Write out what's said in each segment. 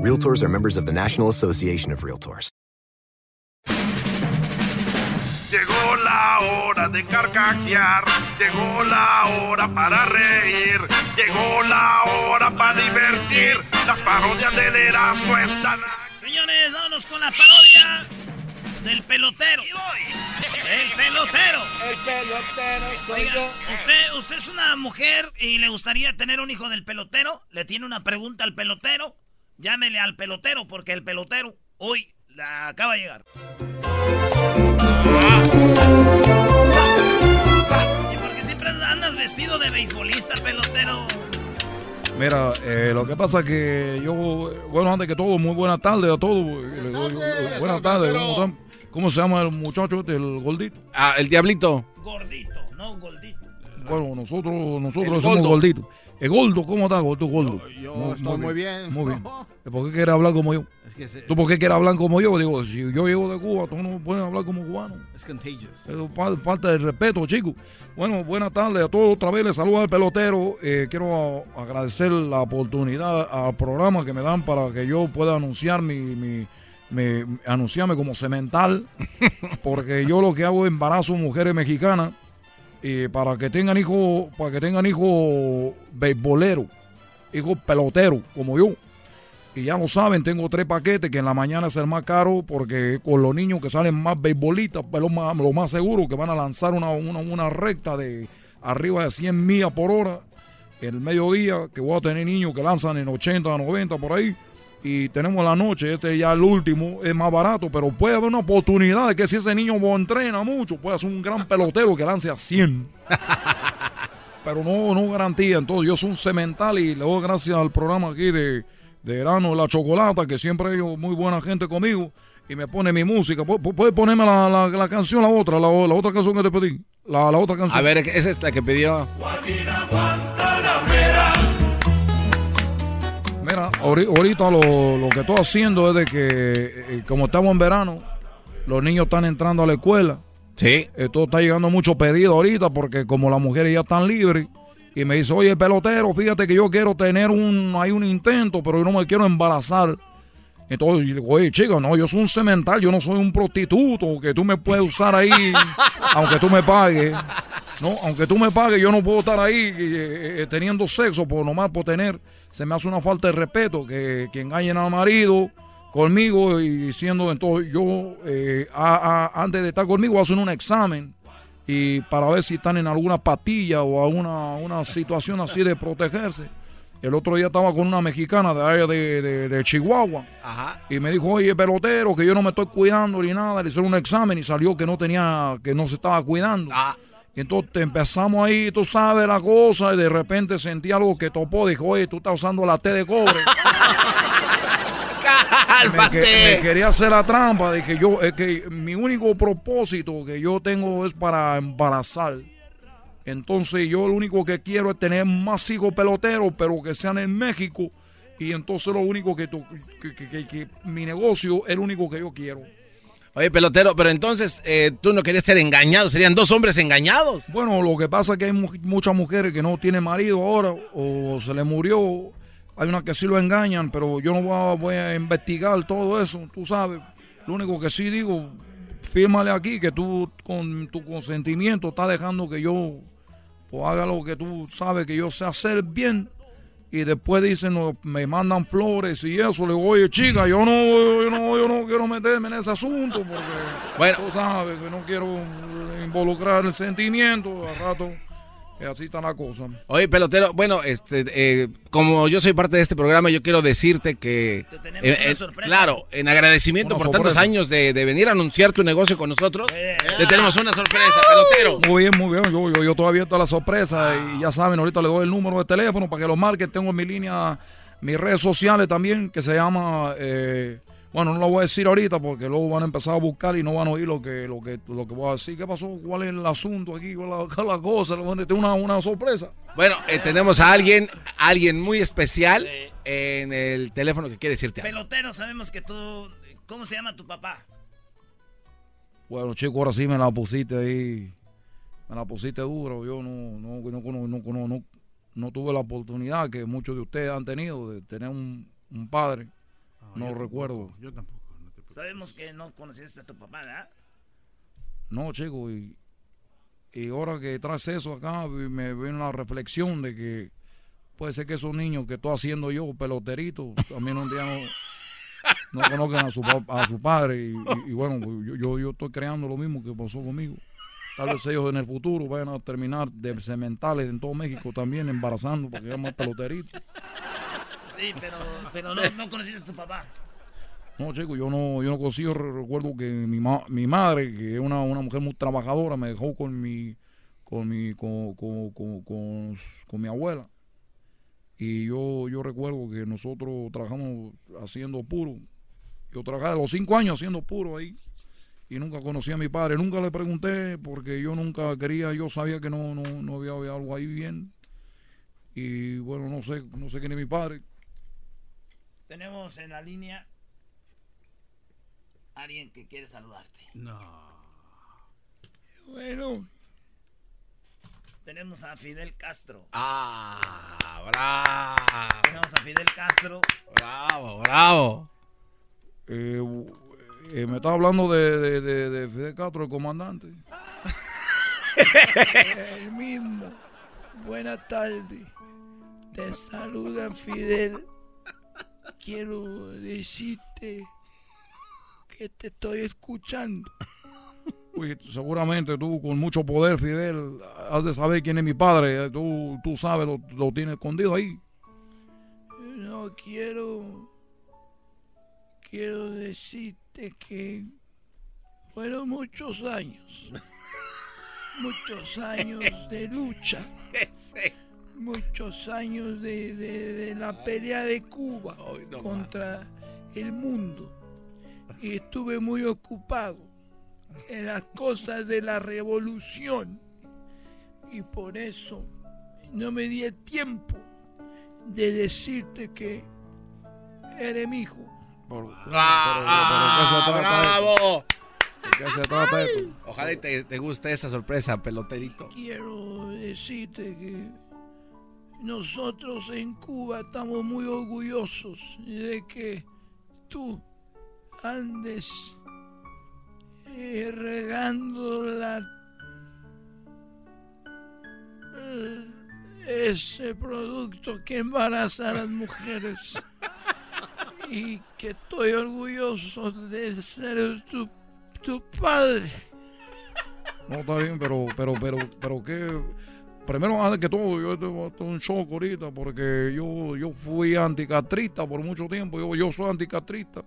Realtors are members of the National Association of Realtors. Llegó la hora de carcajear, llegó la hora para reír, llegó la hora para divertir. Las parodias del Erasmo están Señores, vámonos con la parodia del pelotero. El pelotero. El pelotero soy yo. Usted, usted es una mujer y le gustaría tener un hijo del pelotero. Le tiene una pregunta al pelotero. Llámele al pelotero porque el pelotero hoy la acaba de llegar. Y porque siempre andas vestido de beisbolista, pelotero. Mira, eh, lo que pasa que yo, bueno, antes que todo, muy buena tarde a todos. Buenas tardes. ¿cómo? ¿Cómo se llama el muchacho este, el gordito? Ah, el diablito. Gordito, no gordito. Bueno, nosotros, nosotros somos gorditos. Gordo, ¿cómo estás, gordo, gordo? Yo, yo estoy muy bien. Muy bien. ¿Por qué quieres hablar como yo? Es que se- ¿Tú por qué quieres hablar como yo? Digo, si yo llego de Cuba, tú no puedes hablar como cubano. es contagious. Eso falta de respeto, chicos. Bueno, buenas tardes a todos. Otra vez les saludo al pelotero. Eh, quiero agradecer la oportunidad al programa que me dan para que yo pueda anunciar mi, mi- mi- anunciarme como cemental. Porque yo lo que hago es embarazo mujeres mexicanas y para que tengan hijos, para que tengan hijos beisboleros, hijos peloteros, como yo. Y ya lo saben, tengo tres paquetes que en la mañana es el más caro porque con los niños que salen más beisbolistas, lo más, lo más seguro que van a lanzar una, una, una recta de arriba de 100 millas por hora. El mediodía, que voy a tener niños que lanzan en 80, 90 por ahí. Y tenemos la noche, este ya el último, es más barato, pero puede haber una oportunidad de que si ese niño entrena mucho, puede ser un gran pelotero que lance a 100 pero no, no garantía. Entonces, yo soy un cemental y le doy gracias al programa aquí de, de Verano La Chocolata, que siempre ellos muy buena gente conmigo y me pone mi música. ¿Pu- pu- ¿Puedes ponerme la, la, la canción, la otra, la, la otra canción que te pedí? La, la otra canción. A ver, es esta que pidió. Ahori- ahorita lo, lo que estoy haciendo es de que, eh, como estamos en verano, los niños están entrando a la escuela. Sí. Esto está llegando mucho pedido ahorita porque como las mujeres ya están libres y me dice, oye, pelotero, fíjate que yo quiero tener un, hay un intento, pero yo no me quiero embarazar. Entonces, digo, oye, chica, no, yo soy un cemental, yo no soy un prostituto que tú me puedes usar ahí, aunque tú me pagues. No, aunque tú me pagues, yo no puedo estar ahí eh, eh, teniendo sexo por nomás por tener. Se me hace una falta de respeto que, que engañen al marido conmigo y diciendo, entonces yo, eh, antes de estar conmigo, hacen un examen y para ver si están en alguna patilla o alguna una situación así de protegerse. El otro día estaba con una mexicana de de, de- de Chihuahua Ajá. y me dijo, oye, pelotero, que yo no me estoy cuidando ni nada. Le hicieron un examen y salió que no tenía, que no se estaba cuidando. Ah. Y entonces empezamos ahí, tú sabes la cosa, y de repente sentí algo que topó. Dijo, oye, tú estás usando la T de cobre. me, que- me quería hacer la trampa. Dije, yo, es que mi único propósito que yo tengo es para embarazar. Entonces yo lo único que quiero es tener más hijos peloteros, pero que sean en México. Y entonces lo único que, tu- que, que- mi negocio es lo único que yo quiero. Oye, pelotero, pero entonces eh, tú no querías ser engañado, serían dos hombres engañados. Bueno, lo que pasa es que hay mu- muchas mujeres que no tienen marido ahora o se le murió. Hay unas que sí lo engañan, pero yo no voy a, voy a investigar todo eso, tú sabes. Lo único que sí digo, fírmale aquí que tú con tu consentimiento estás dejando que yo pues, haga lo que tú sabes que yo sé hacer bien. y después dicen, no, me mandan flores y eso. Le digo, oye, chica, yo no, yo no, yo no quiero meterme en ese asunto porque Bueno. tú sabes que no quiero involucrar el sentimiento. Al rato, así está la cosa. Oye, pelotero, bueno, este, eh, como yo soy parte de este programa, yo quiero decirte que, Te tenemos una eh, sorpresa. claro, en agradecimiento Una por tantos años de, de venir a anunciar tu negocio con nosotros, Eh. le tenemos una sorpresa, pelotero. Muy bien, muy bien. Yo, yo, yo todavía abierto a la sorpresa y ya saben, ahorita le doy el número de teléfono para que lo marquen. Tengo mi línea, mis redes sociales también, que se llama, eh, bueno, no lo voy a decir ahorita porque luego van a empezar a buscar y no van a oír lo que, lo que, lo que voy a decir. ¿Qué pasó? ¿Cuál es el asunto aquí? ¿Cuál es la, la cosa? Tengo una, una sorpresa. Bueno, eh, tenemos a alguien, alguien muy especial en el teléfono que quiere decirte algo. Pelotero, sabemos que tú. ¿Cómo se llama tu papá? Bueno, chico, ahora sí me la pusiste ahí. Me la pusiste duro. Yo no, no, no, no, no, no, no, no tuve la oportunidad que muchos de ustedes han tenido de tener un, un padre. No recuerdo. Yo tampoco. no te. Sabemos que no conociste a tu papá, ¿verdad? No, chico, y, y ahora que traes eso acá, me viene la reflexión de que puede ser que esos niños que estoy haciendo yo, peloteritos, también un día no, no conozcan a su, a su padre. Y, y- y bueno, pues yo, yo, yo estoy creando lo mismo que pasó conmigo. Tal vez ellos en el futuro vayan a terminar de cementales en todo México también embarazando porque llaman peloteritos. Sí, pero, pero no, no conociste a tu papá. No, chico, yo no, yo no re- recuerdo que mi, ma- mi madre, que es una, una mujer muy trabajadora, me dejó con mi, con mi, con, con, con, con- mi abuela. Y yo, yo recuerdo que nosotros trabajamos haciendo puro. Yo trabajaba a los cinco años haciendo puro ahí. Y nunca conocí a mi padre. Nunca le pregunté porque yo nunca quería, yo sabía que no, no, no había algo ahí bien. Y bueno, no sé, no sé quién es mi padre. Tenemos en la línea alguien que quiere saludarte. No. Bueno, Tenemos a Fidel Castro. Ah, bravo, Tenemos a Fidel Castro. bravo, bravo. Eh, eh, me estaba hablando de, de, de, de Fidel Castro, el comandante. El mismo. Buenas tardes. Te saludan Fidel. Quiero decirte que te estoy escuchando. Uy, seguramente tú con mucho poder, Fidel, has de saber quién es mi padre. Tú, tú sabes, lo, lo tienes escondido ahí. No quiero. Quiero decirte que fueron muchos años. Muchos años de lucha. Muchos años de, de- de la pelea de Cuba contra el mundo. Y estuve muy ocupado en las cosas de la revolución. Y por eso no me di el tiempo de decirte que eres mi hijo. Ah, bravo. Ojalá y te, te guste esa sorpresa, peloterito. Quiero decirte que nosotros en Cuba estamos muy orgullosos de que tú andes eh, regando la eh, ese producto que embaraza a las mujeres y que estoy orgulloso de ser tu, tu padre. No, está bien, pero, pero, pero, pero qué. Primero, antes que todo, yo tengo un shock ahorita porque yo, yo fui anticatrista por mucho tiempo. Yo, yo soy anticatrista.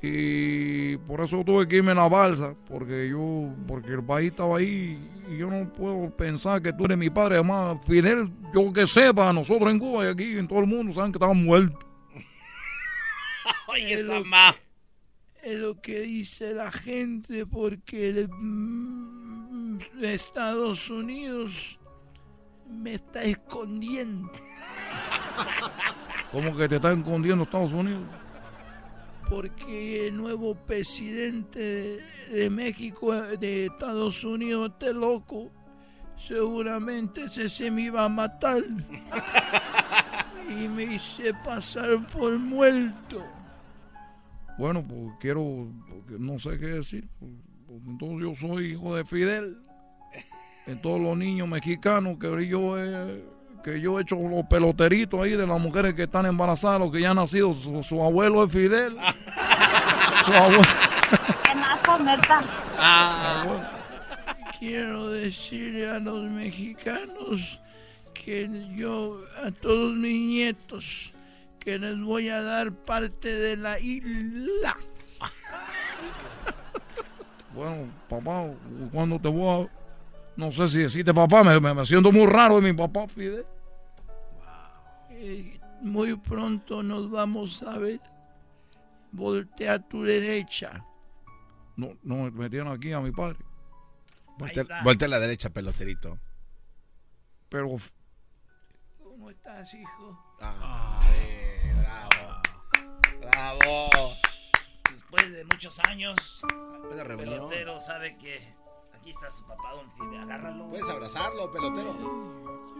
Y por eso tuve que irme en la balsa, porque yo, porque el país estaba ahí y yo no puedo pensar que tú eres mi padre. Además, Fidel, yo que sepa, nosotros en Cuba y aquí en todo el mundo saben que estaba muerto. Oye, es lo que dice la gente porque el, mm, Estados Unidos me está escondiendo ¿Cómo que te está escondiendo Estados Unidos? porque el nuevo presidente de, México de Estados Unidos este loco seguramente ese se me iba a matar y me hice pasar por muerto Bueno, pues quiero, porque no sé qué decir. pues, pues, entonces yo soy hijo de Fidel. En todos los niños mexicanos que yo he que yo he hecho los peloteritos ahí de las mujeres que están embarazadas, los que ya han nacido. Su, abuelo es Fidel. su abuelo. Ah. Quiero decirle a los mexicanos que yo, a todos mis nietos, que les voy a dar parte de la isla. Bueno, papá, cuando te voy a... No sé si deciste papá, me, me, siento muy raro de mi papá, Fidel. Eh, muy pronto nos vamos a ver. Voltea a tu derecha. No, no, me tienen aquí a mi padre. Voltea, a la derecha, peloterito. Pero... ¿Cómo estás, hijo? Ah, bravo. Bravo. Después de muchos años, el pelotero sabe que aquí está su papá, don Fidel. Agárralo. Puedes abrazarlo, pelotero.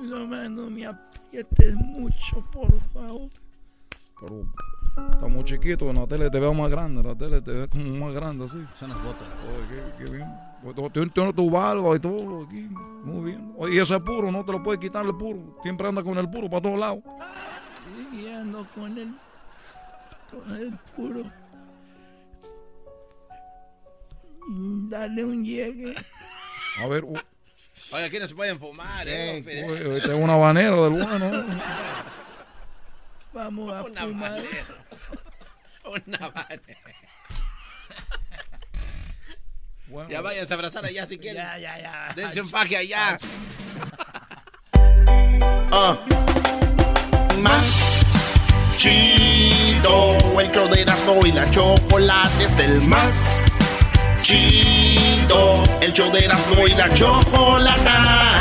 No, no me aprietes mucho, por favor. Pero está muy chiquito, en la tele te veo más grande, la tele te ve como más grande así. Son las botas. Oye, qué, bien. Tienes tu, tu barba y todo aquí, muy bien. Oye, y ese es puro, no te lo puedes quitar el puro. Siempre anda con el puro para todos lados. Sí, ando con el, con el puro. Dale un llegue. A ver. Oye, aquí no se pueden fumar, eh. Este es una banera del bueno. Vamos a fumar. Una banera. Ya vayan a abrazar allá si quieren. Ya, ya, ya. Dense un faje allá. Uh. Más chido. El show de Erasmo y la chocolate es el más chido. El show de Erasmo y la chocolata.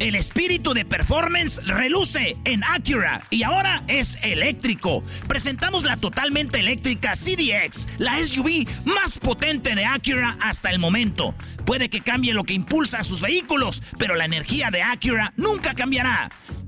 El espíritu de performance reluce en Acura y ahora es eléctrico. Presentamos la totalmente eléctrica CDX, la SUV más potente de Acura hasta el momento. Puede que cambie lo que impulsa a sus vehículos, pero la energía de Acura nunca cambiará.